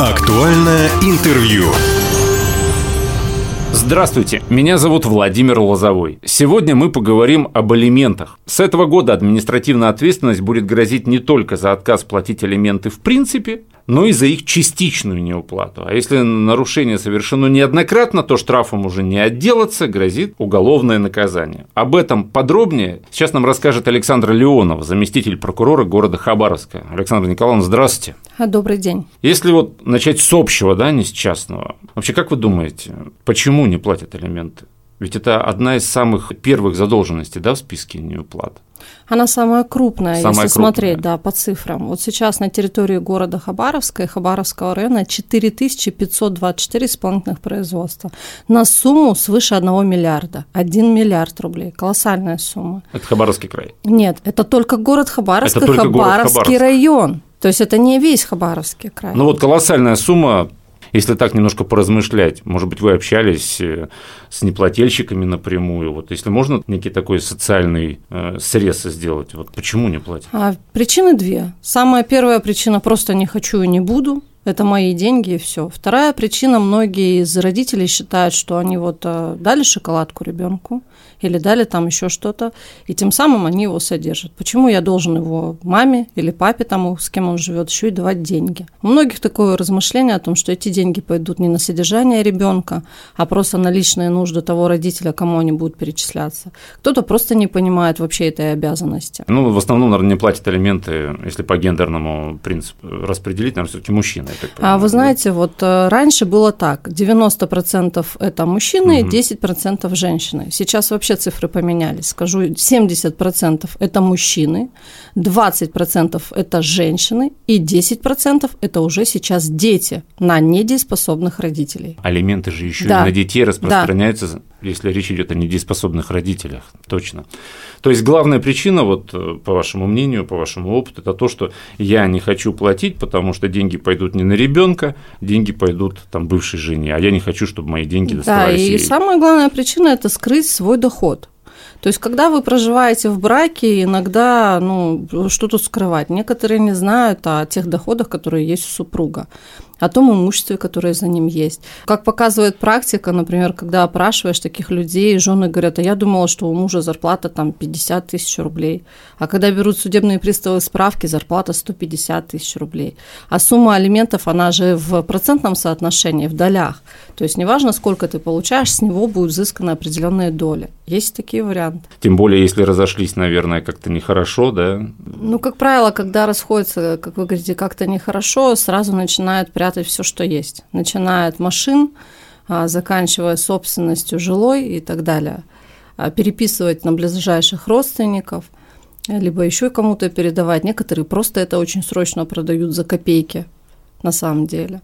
Актуальное интервью. Здравствуйте, меня зовут Владимир Лозовой. Сегодня мы поговорим об алиментах. С этого года административная ответственность будет грозить не только за отказ платить алименты в принципе, но и за их частичную неуплату. А если нарушение совершено неоднократно, то штрафом уже не отделаться, грозит уголовное наказание. Об этом подробнее сейчас нам расскажет Александра Леонова, заместитель прокурора города Хабаровска. Александр Николаевна, здравствуйте. Добрый день. Если вот начать с общего, да, не с частного, вообще как вы думаете, почему не платят алименты? Ведь это одна из самых первых задолженностей, да, в списке неуплат. Она самая крупная, Самая если крупная. смотреть, да, по цифрам. Вот сейчас на территории города Хабаровска и Хабаровского района 4524 исполнительных производства на сумму свыше 1 миллиарда. 1 миллиард рублей. Колоссальная сумма. Это Хабаровский край. Нет, это только город Хабаровск Это и только город Хабаровский Хабаровск. район. То есть это не весь Хабаровский край. Ну вот колоссальная сумма, если так немножко поразмышлять, может быть, вы общались э, с неплательщиками напрямую, вот если можно некий такой социальный э, срез сделать, вот почему не платят? А, причины две. Самая первая причина просто не хочу и не буду. Это мои деньги и все. Вторая причина, многие из родителей считают, что они вот э, дали шоколадку ребенку или дали там еще что-то, и тем самым они его содержат. Почему я должен его маме или папе тому, с кем он живет, еще и давать деньги? У многих такое размышление о том, что эти деньги пойдут не на содержание ребенка, а просто на личные нужды того родителя, кому они будут перечисляться. Кто-то просто не понимает вообще этой обязанности. Ну, в основном, наверное, не платят алименты, если по гендерному принципу распределить, наверное, все-таки мужчины. А вы знаете, вот э, раньше было так, 90% это мужчины, Мгм. 10% женщины. Сейчас вообще цифры поменялись. Скажу, 70% это мужчины, 20% это женщины и 10% это уже сейчас дети на недееспособных родителей. Алименты же еще Да. и на детей распространяются, если речь идет о недееспособных родителях, точно. То есть главная причина, вот э, по вашему мнению, по вашему опыту, это то, что я не хочу платить, потому что деньги пойдут не на ребенка, деньги пойдут там бывшей жене, а я не хочу, чтобы мои деньги Да, доставались и ей. самая главная причина – это скрыть свой доход. То есть, когда вы проживаете в браке, иногда, ну, что тут скрывать? Некоторые не знают о тех доходах, которые есть у супруга, о том имуществе, которое за ним есть. Как показывает практика, например, когда опрашиваешь таких людей, жены говорят, а я думала, что у мужа зарплата там 50 тысяч рублей. А когда берут судебные приставы справки, зарплата 150 тысяч рублей. А сумма алиментов, она же в процентном соотношении, в долях. То есть неважно, сколько ты получаешь, с него будет взыскана определенная доля. Есть такие варианты. Тем более, если разошлись, наверное, как-то нехорошо, да, Ну, как правило, когда расходятся, как вы говорите, как-то нехорошо, сразу начинают прятать все, что есть. Начиная от машин, а, заканчивая собственностью жилой и так далее. А, Переписывать на ближайших родственников, либо еще кому-то передавать. Некоторые просто это очень срочно продают за копейки на самом деле.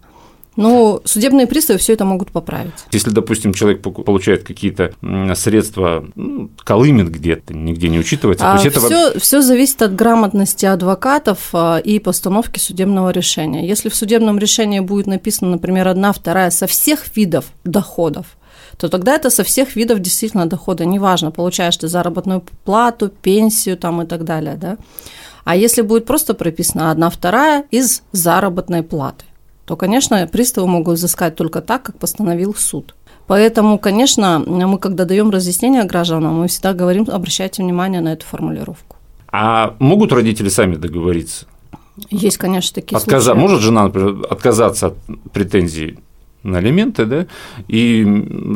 Но судебные приставы все это могут поправить. Если, допустим, человек получает какие-то средства, ну, колымет где-то, нигде не учитывается, то есть это во- все, зависит от грамотности адвокатов а, и постановки судебного решения. Если в судебном решении будет написано, например, одна, вторая со всех видов доходов, то тогда это со всех видов действительно дохода. Неважно, получаешь ты заработную плату, пенсию там и так далее. Да? А если будет просто прописано одна, вторая из заработной платы, то, конечно, приставы могут взыскать только так, как постановил суд. Поэтому, конечно, мы, когда даем разъяснение гражданам, мы всегда говорим, обращайте внимание на эту формулировку. А могут родители сами договориться? Есть, конечно, такие Отказа... случаи. Может жена, например, отказаться от претензий на алименты, да, и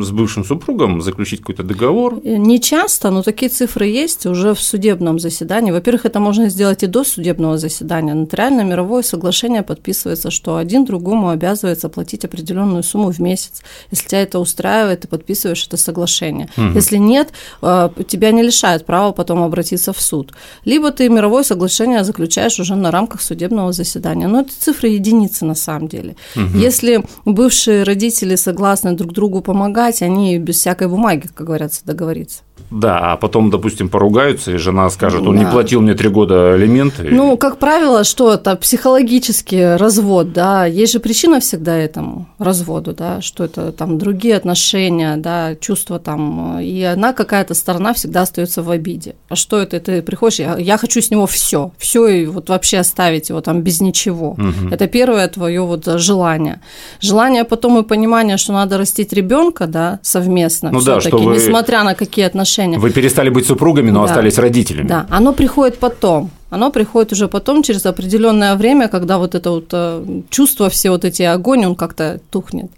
с бывшим супругом заключить какой-то договор. Не часто, но такие цифры есть уже в судебном заседании. Во-первых, это можно сделать и до судебного заседания. Нотариальное мировое соглашение подписывается, что один другому обязывается платить определенную сумму в месяц. Если тебя это устраивает, ты подписываешь это соглашение. Мгм. Если нет, э, тебя не лишают права потом обратиться в суд. Либо ты мировое соглашение заключаешь уже на рамках судебного заседания. Но это цифры единицы на самом деле. Мгм. Если бывшие родители согласны друг другу помогать, они без всякой бумаги, как говорится, договориться. Да, а потом, допустим, поругаются, и жена скажет, он Да. не платил мне три года алименты. Ну, как правило, что это психологический развод, да, есть же причина всегда этому разводу, да, что это там другие отношения, да, чувства там, и одна какая-то сторона всегда остается в обиде. А что это? Ты приходишь, я, я хочу с него все, все и вот вообще оставить его там без ничего. Это первое твое вот желание. Желание потом и понимание, что надо растить ребенка, да, совместно, Ну да, что вы- несмотря на какие отношения. Вы перестали быть супругами, но Да. остались родителями. Да, оно приходит потом. Оно приходит уже потом, через определенное время, когда вот это вот э, чувство, все вот эти огонь, он как-то тухнет.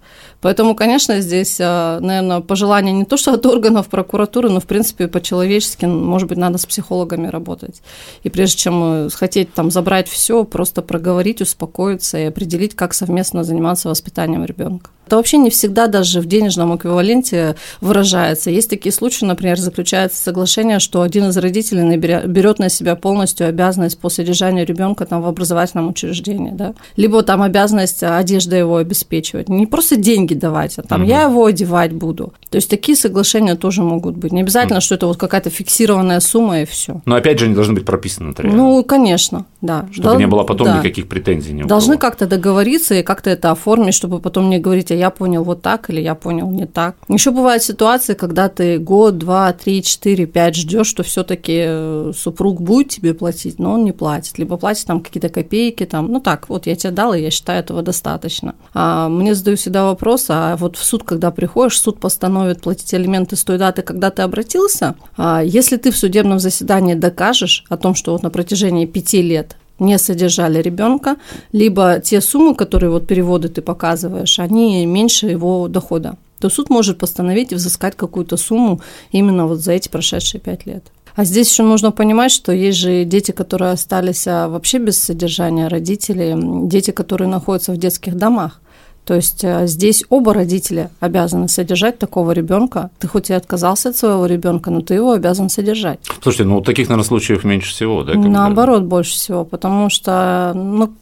Поэтому, конечно, здесь, наверное, пожелание не то, что от органов прокуратуры, но, в принципе, по-человечески, может быть, надо с психологами работать. И прежде чем э, хотеть там забрать все, просто проговорить, успокоиться и определить, как совместно заниматься воспитанием ребенка. Это вообще не всегда даже в денежном эквиваленте выражается. Есть такие случаи, например, заключается соглашение, что один из родителей берет на себя полностью обязанность по содержанию ребенка там в образовательном учреждении, да, либо там обязанность одежда его обеспечивать. Не просто деньги давать, а там Мгм. я его одевать буду. То есть такие соглашения тоже могут быть. Не обязательно, что это вот какая-то фиксированная сумма и все. Но опять же, они должны быть прописаны нотариально. Ну, конечно, да. чтобы Дол- не было потом да. никаких претензий ни Должны как-то договориться и как-то это оформить, чтобы потом не говорить, а я понял вот так или я понял не так. Еще бывают ситуации, когда ты год, два, три, четыре, пять ждешь, что все-таки супруг будет тебе платить, но он не платит. Либо платит там какие-то копейки, там, ну так, вот я тебе дал, и я считаю этого достаточно. А мне задают всегда вопрос, а вот в суд, когда приходишь, суд постановит платить алименты с той даты, когда ты обратился, а если ты в судебном заседании докажешь о том, что вот на протяжении пяти лет не содержали ребенка, либо те суммы, которые вот переводы ты показываешь, они меньше его дохода, то суд может постановить и взыскать какую-то сумму именно вот за эти прошедшие пять лет. А здесь еще нужно понимать, что есть же дети, которые остались а, вообще без содержания родителей, дети, которые находятся в детских домах. То есть а, здесь оба родителя обязаны содержать такого ребенка. Ты хоть и отказался от своего ребенка, но ты его обязан содержать. Слушайте, ну таких, наверное, случаев меньше всего, да? бы? Наоборот, больше всего, потому что, ну,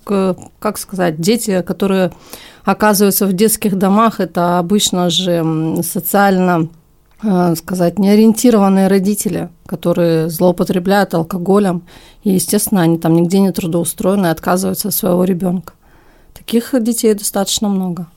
как сказать, дети, которые оказываются в детских домах, это обычно же социально сказать, неориентированные родители, которые злоупотребляют алкоголем, и, естественно, они там нигде не трудоустроены и отказываются от своего ребенка. Таких детей достаточно много.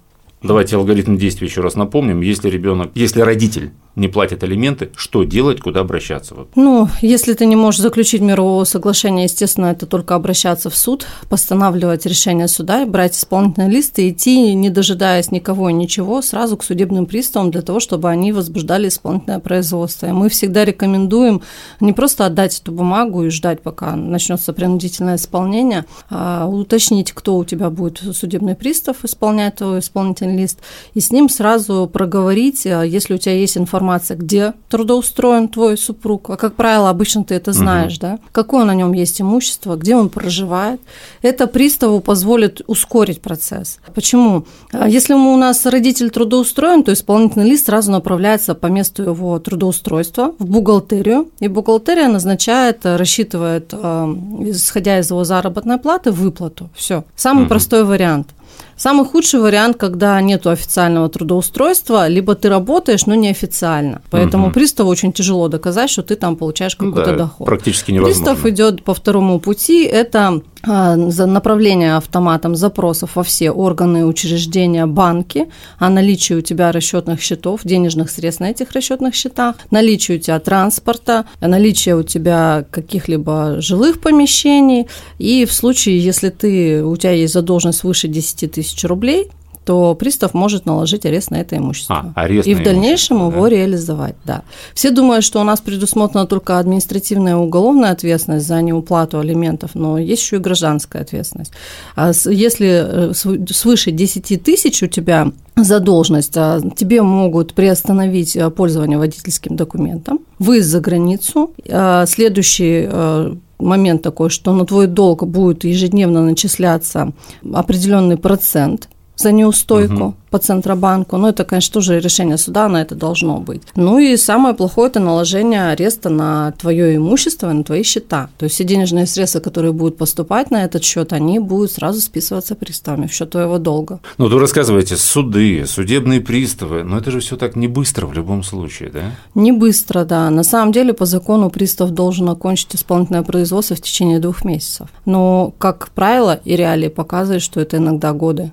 Давайте алгоритм действий еще раз напомним. Если ребенок, если родитель не платит алименты, что делать, куда обращаться? Ну, если ты не можешь заключить мирового соглашения, естественно, это только обращаться в суд, постанавливать решение суда, брать исполнительный лист и идти, не дожидаясь никого и ничего, сразу к судебным приставам для того, чтобы они возбуждали исполнительное производство. И мы всегда рекомендуем не просто отдать эту бумагу и ждать, пока начнется принудительное исполнение, а уточнить, кто у тебя будет судебный пристав исполнять твой исполнительный лист, и с ним сразу проговорить, а если у тебя есть информация, где трудоустроен твой супруг, а как правило, обычно ты это знаешь, да, какое на нем есть имущество, где он проживает, это приставу позволит ускорить процесс. Почему? А Если у нас родитель трудоустроен, то исполнительный лист сразу направляется по месту его трудоустройства в бухгалтерию, и бухгалтерия назначает, э, рассчитывает, э, исходя из его заработной платы, выплату. Все. Самый Мгм. простой вариант. Самый худший вариант, когда нет официального трудоустройства, либо ты работаешь, но неофициально. Поэтому Мгм. приставу очень тяжело доказать, что ты там получаешь Ну какой-то да, доход. Практически невозможно. Пристав идет по второму пути, это за направление автоматом запросов во все органы, учреждения, банки о наличии у тебя расчетных счетов, денежных средств на этих расчетных счетах, наличие у тебя транспорта, наличие у тебя каких-либо жилых помещений. И в случае, если ты, у тебя есть задолженность выше 10 тысяч рублей, то пристав может наложить арест на это имущество. А, арест и в дальнейшем имущество, его да. реализовать, да. Все думают, что у нас предусмотрена только административная и уголовная ответственность за неуплату алиментов, но есть еще и гражданская ответственность. А если э, св- свыше 10 тысяч у тебя задолженность, а тебе могут приостановить э, пользование водительским документом, выезд за границу. А Следующий э, момент такой, что на твой долг будет ежедневно начисляться определенный процент за неустойку угу. по Центробанку. Но это, конечно, тоже решение суда, на это должно быть. Ну и самое плохое – это наложение ареста на твое имущество и на твои счета. То есть все денежные средства, которые будут поступать на этот счет, они будут сразу списываться приставами в счет твоего долга. Ну, вы рассказываете, суды, судебные приставы, но это же все так не быстро в любом случае, да? Не быстро, да. На самом деле, по закону пристав должен окончить исполнительное производство в течение двух месяцев. Но, как правило, и реалии показывают, что это иногда годы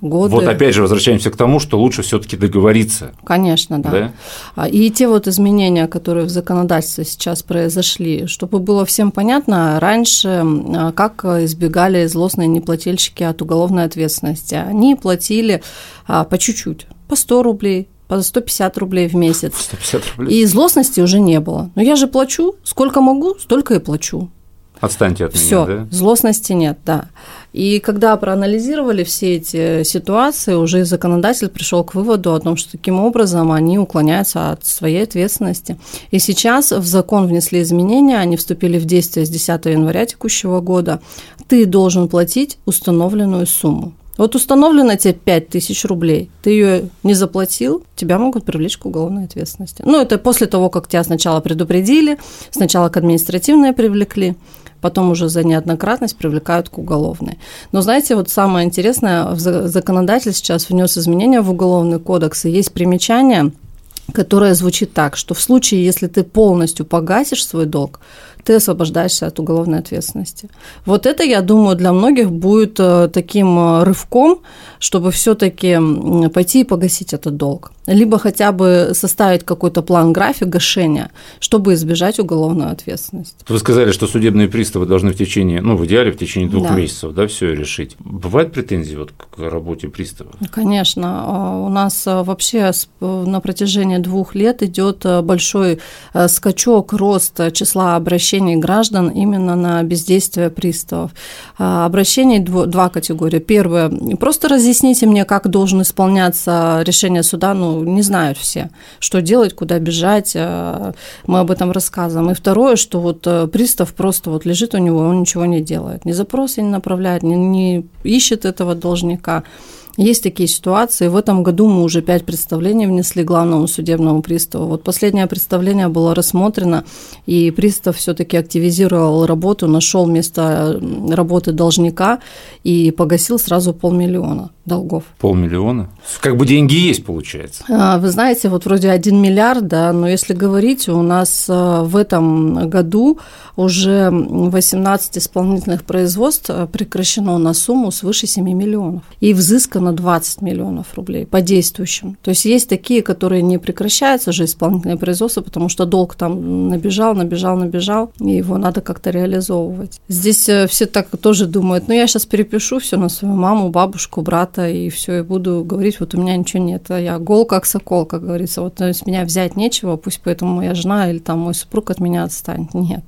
годы. Вот опять же возвращаемся к тому, что лучше все-таки договориться. Конечно, да. да. А, и те вот изменения, которые в законодательстве сейчас произошли, чтобы было всем понятно, раньше а, как избегали злостные неплательщики от уголовной ответственности. Они платили а, по чуть-чуть, по 100 рублей, по 150 рублей в месяц. 150 рублей. И злостности уже не было. Но я же плачу, сколько могу, столько и плачу. Отстаньте от Всё, меня, да? злостности нет, да. И когда проанализировали все эти ситуации, уже законодатель пришел к выводу о том, что таким образом они уклоняются от своей ответственности. И сейчас в закон внесли изменения, они вступили в действие с 10 января текущего года. Ты должен платить установленную сумму. Вот установлено тебе 5000 рублей, ты ее не заплатил, тебя могут привлечь к уголовной ответственности. Ну, это после того, как тебя сначала предупредили, сначала к административной привлекли, потом уже за неоднократность привлекают к уголовной. Но знаете, вот самое интересное, законодатель сейчас внес изменения в уголовный кодекс, и есть примечание, которое звучит так, что в случае, если ты полностью погасишь свой долг, ты освобождаешься от уголовной ответственности. Вот это, я думаю, для многих будет э, таким э, рывком, чтобы все-таки пойти и погасить этот долг. Либо хотя бы составить какой-то план график гашения, чтобы избежать уголовной ответственности. Вы сказали, что судебные приставы должны в течение, ну, в идеале в течение двух да. месяцев, да, все решить. Бывают претензии вот к работе приставов? Конечно. А, у нас а, вообще на протяжении двух лет идет а, большой скачок, рост числа обращений граждан именно на бездействие приставов. Обращений два категории. Первое – просто разъясните мне, как должен исполняться решение суда, ну, не знают все, что делать, куда бежать, э, мы об этом рассказываем. И второе, что вот э, пристав просто вот лежит у него, он ничего не делает, ни запросы не направляет, не, не ищет этого должника. Есть такие ситуации. В этом году мы уже пять представлений внесли главному судебному приставу. Вот последнее представление было рассмотрено, и пристав все-таки активизировал работу, нашел место работы должника и погасил сразу полмиллиона долгов. Полмиллиона? Как бы деньги есть, получается. А, вы знаете, вот вроде 1 миллиард, да, но если говорить, у нас э, в этом году уже 18 исполнительных производств э, прекращено на сумму свыше 7 миллионов. И взыскано 20 миллионов рублей по действующим. То есть есть такие, которые не прекращаются уже исполнительное производство, потому что долг там набежал, набежал, набежал, и его надо как-то реализовывать. Здесь э, все так тоже думают, ну я сейчас перепишу все на свою маму, бабушку, брата, и все, и буду говорить, вот у меня ничего нет, а я гол как сокол, как говорится, вот с меня взять нечего, пусть поэтому моя жена или там мой супруг от меня отстанет. Нет.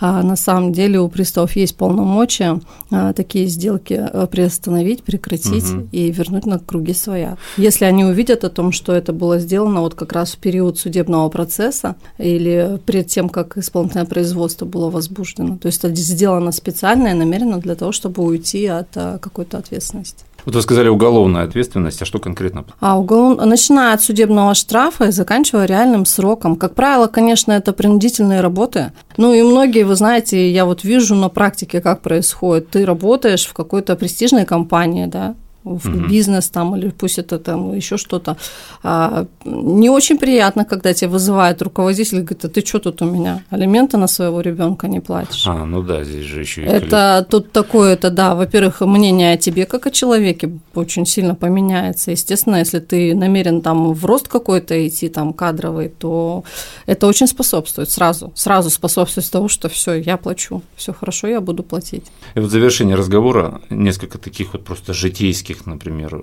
А на самом деле у приставов есть полномочия а, такие сделки а, приостановить, прекратить угу. и вернуть на круги своя. Если они увидят о том, что это было сделано вот как раз в период судебного процесса или перед тем, как исполнительное производство было возбуждено. То есть это сделано специально и намеренно для того, чтобы уйти от а, какой-то ответственности. Вот вы сказали уголовная ответственность, а что конкретно? А уголов... начиная от судебного штрафа и заканчивая реальным сроком. Как правило, конечно, это принудительные работы. Ну и многие, вы знаете, я вот вижу на практике, как происходит. Ты работаешь в какой-то престижной компании, да, в угу. бизнес там, или пусть это там еще что-то. А, не очень приятно, когда тебя вызывает руководитель и говорит, а ты что тут у меня? Алименты на своего ребенка не платишь. А, ну да, здесь же еще и Это тут такое, это да, во-первых, мнение о тебе как о человеке очень сильно поменяется. Естественно, если ты намерен там в рост какой-то идти, там кадровый, то это очень способствует сразу, сразу способствует того, что все, я плачу, все хорошо, я буду платить. И вот в завершение разговора несколько таких вот просто житейских теоретических, например,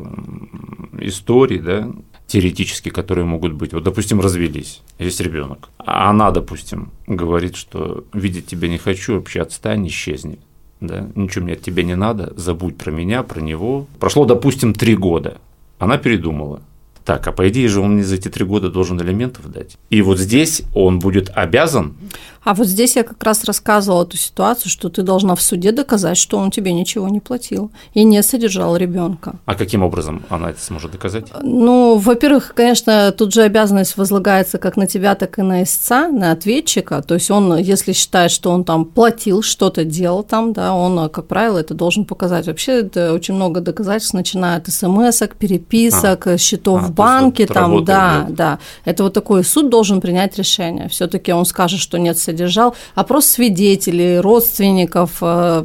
историй, да, теоретически, которые могут быть. Вот, допустим, развелись, есть ребенок, а она, допустим, говорит, что видеть тебя не хочу, вообще отстань, исчезни. Да, ничего мне от тебя не надо, забудь про меня, про него. Прошло, допустим, три года. Она передумала. Так, а по идее же он мне за эти три года должен элементов дать. И вот здесь он будет обязан А вот здесь я как раз рассказывала эту ситуацию, что ты должна в суде доказать, что он тебе ничего не платил и не содержал ребенка. А каким образом она это сможет доказать? Ну, во-первых, конечно, тут же обязанность возлагается как на тебя, так и на истца, на ответчика. То есть он, если считает, что он там платил, что-то делал там, да, он, как правило, это должен показать. Вообще это очень много доказательств, начиная от смс переписок, а. счетов а, в банке, там, да, идет. да. Это вот такой суд должен принять решение. Все-таки он скажет, что нет содержания содержал опрос свидетелей, родственников, э,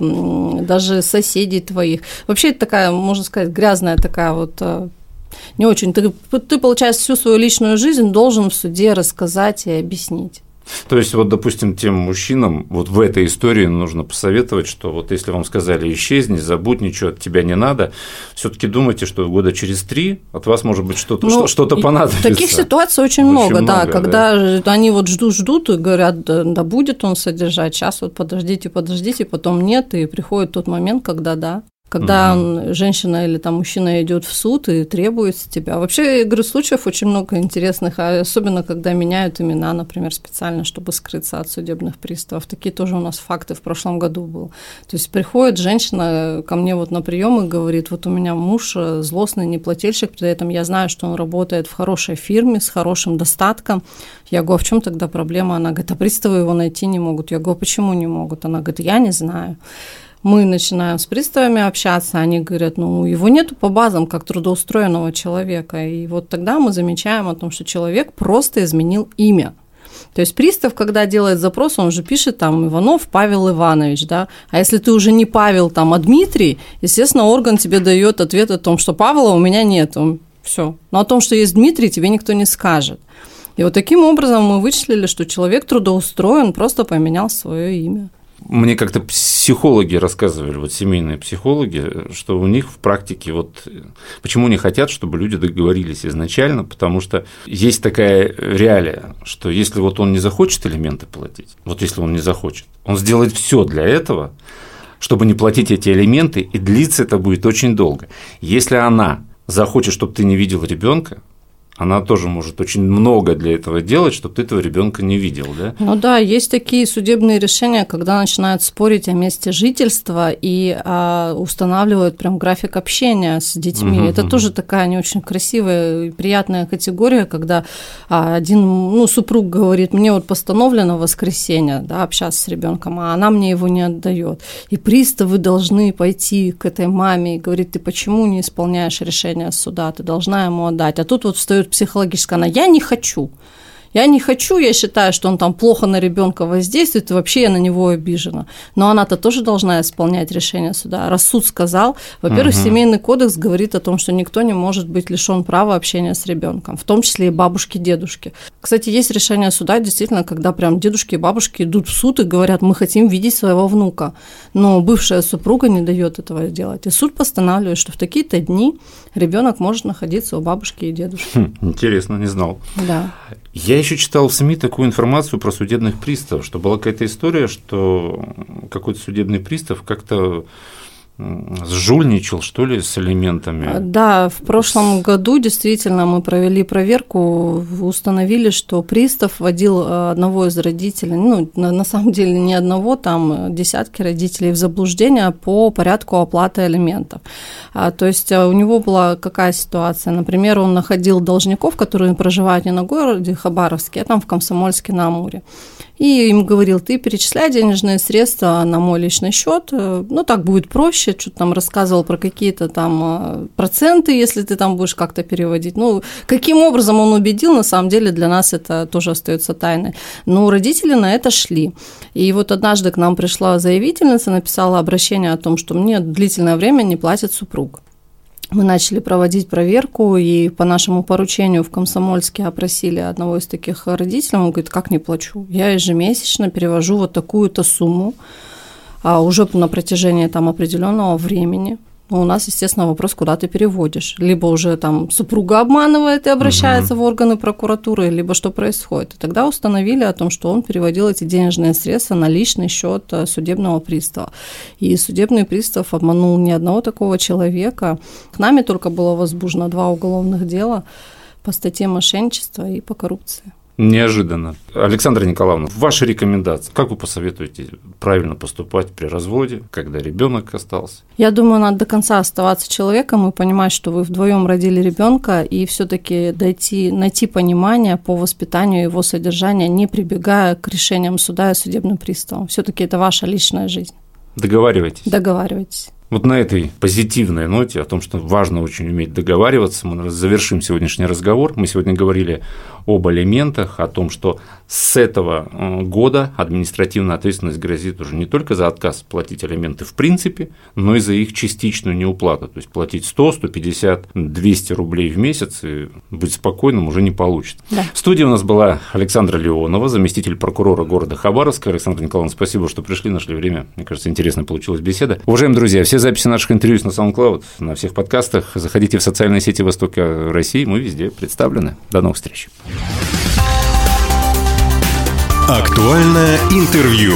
даже соседей твоих. Вообще это такая, можно сказать, грязная такая вот э, не очень. Ты, ты, получается, всю свою личную жизнь должен в суде рассказать и объяснить. То есть, вот, допустим, тем мужчинам вот в этой истории нужно посоветовать, что вот если вам сказали исчезни, забудь, ничего от тебя не надо, все-таки думайте, что года через три от вас может быть что-то ну, что-то понадобится. Таких ситуаций очень, очень много, много, да, когда да. они вот ждут, ждут и говорят, да, да будет он содержать, сейчас вот подождите, подождите, потом нет, и приходит тот момент, когда да. Когда угу. женщина или там мужчина идет в суд и требует с тебя. Вообще, говорю, случаев очень много интересных, а особенно когда меняют имена, например, специально, чтобы скрыться от судебных приставов. Такие тоже у нас факты в прошлом году был. То есть приходит женщина ко мне вот на прием и говорит, вот у меня муж э, злостный неплательщик, при этом я знаю, что он работает в хорошей фирме с хорошим достатком. Я говорю, а в чем тогда проблема? Она говорит, а приставы его найти не могут. Я говорю, «А почему не могут? Она говорит, я не знаю мы начинаем с приставами общаться, они говорят, ну, его нету по базам как трудоустроенного человека. И вот тогда мы замечаем о том, что человек просто изменил имя. То есть пристав, когда делает запрос, он же пишет там Иванов Павел Иванович, да. А если ты уже не Павел, там, а Дмитрий, естественно, орган тебе дает ответ о том, что Павла у меня нет. Все. Но о том, что есть Дмитрий, тебе никто не скажет. И вот таким образом мы вычислили, что человек трудоустроен, просто поменял свое имя. Мне как-то психологи рассказывали, вот семейные психологи, что у них в практике вот почему не хотят, чтобы люди договорились изначально, потому что есть такая реалия, что если вот он не захочет элементы платить, вот если он не захочет, он сделает все для этого, чтобы не платить эти элементы, и длиться это будет очень долго. Если она захочет, чтобы ты не видел ребенка, она тоже может очень много для этого делать, чтобы ты этого ребенка не видел, да? Ну да, есть такие судебные решения, когда начинают спорить о месте жительства и а, устанавливают прям график общения с детьми. Угу, Это угу. тоже такая не очень красивая и приятная категория, когда а, один ну, супруг говорит, мне вот постановлено воскресенье да, общаться с ребенком, а она мне его не отдает. И приставы должны пойти к этой маме и говорить, ты почему не исполняешь решение суда, ты должна ему отдать. А тут вот встает идет психологически, она «я не хочу». Я не хочу, я считаю, что он там плохо на ребенка воздействует, и вообще я на него обижена. Но она-то тоже должна исполнять решение суда. Раз суд сказал, во-первых, угу. семейный кодекс говорит о том, что никто не может быть лишен права общения с ребенком, в том числе и бабушки, дедушки. Кстати, есть решение суда, действительно, когда прям дедушки и бабушки идут в суд и говорят, мы хотим видеть своего внука. Но бывшая супруга не дает этого делать. И суд постанавливает, что в такие-то дни ребенок может находиться у бабушки и дедушки. Хм, интересно, не знал. Да. Я еще читал в СМИ такую информацию про судебных приставов, что была какая-то история, что какой-то судебный пристав как-то сжульничал, что ли, с элементами? А, да, в прошлом году действительно мы провели проверку, установили, что пристав водил э, одного из родителей, ну, на, на самом деле не одного, там десятки родителей в заблуждение по порядку оплаты элементов. А, то есть э, у него была какая ситуация? Например, он находил должников, которые проживают не на городе Хабаровске, а там в Комсомольске на Амуре и им говорил, ты перечисляй денежные средства на мой личный счет, э, ну так будет проще, что-то там рассказывал про какие-то там э, проценты, если ты там будешь как-то переводить. Ну, каким образом он убедил, на самом деле для нас это тоже остается тайной. Но родители на это шли. И вот однажды к нам пришла заявительница, написала обращение о том, что мне длительное время не платит супруг мы начали проводить проверку, и по нашему поручению в Комсомольске опросили одного из таких родителей. Он говорит, как не плачу? Я ежемесячно перевожу вот такую-то сумму, а уже на протяжении там определенного времени – ну, у нас, естественно, вопрос, куда ты переводишь. Либо уже там супруга обманывает и обращается угу. в органы прокуратуры, либо что происходит. И тогда установили о том, что он переводил эти денежные средства на личный счет э, судебного пристава. И судебный пристав обманул ни одного такого человека. К нами только было возбуждено два уголовных дела по статье мошенничества и по коррупции. Неожиданно. Александра Николаевна, ваши рекомендации, как вы посоветуете правильно поступать при разводе, когда ребенок остался? Я думаю, надо до конца оставаться человеком и понимать, что вы вдвоем родили ребенка, и все-таки дойти, найти понимание по воспитанию его содержания, не прибегая к решениям суда и судебным приставам. Все-таки это ваша личная жизнь. Договаривайтесь. Договаривайтесь. Вот на этой позитивной ноте о том, что важно очень уметь договариваться, мы завершим сегодняшний разговор. Мы сегодня говорили об алиментах, о том, что с этого э, года административная ответственность грозит уже не только за отказ платить алименты в принципе, но и за их частичную неуплату. То есть платить 100, 150, 200 рублей в месяц и быть спокойным уже не получится. Да. В студии у нас была Александра Леонова, заместитель прокурора города Хабаровска. Александра Николаевна, спасибо, что пришли, нашли время. Мне кажется, интересно получилась беседа. Уважаемые друзья, все записи наших интервью на SoundCloud, на всех подкастах. Заходите в социальные сети Востока России, мы везде представлены. До новых встреч. Актуальное интервью.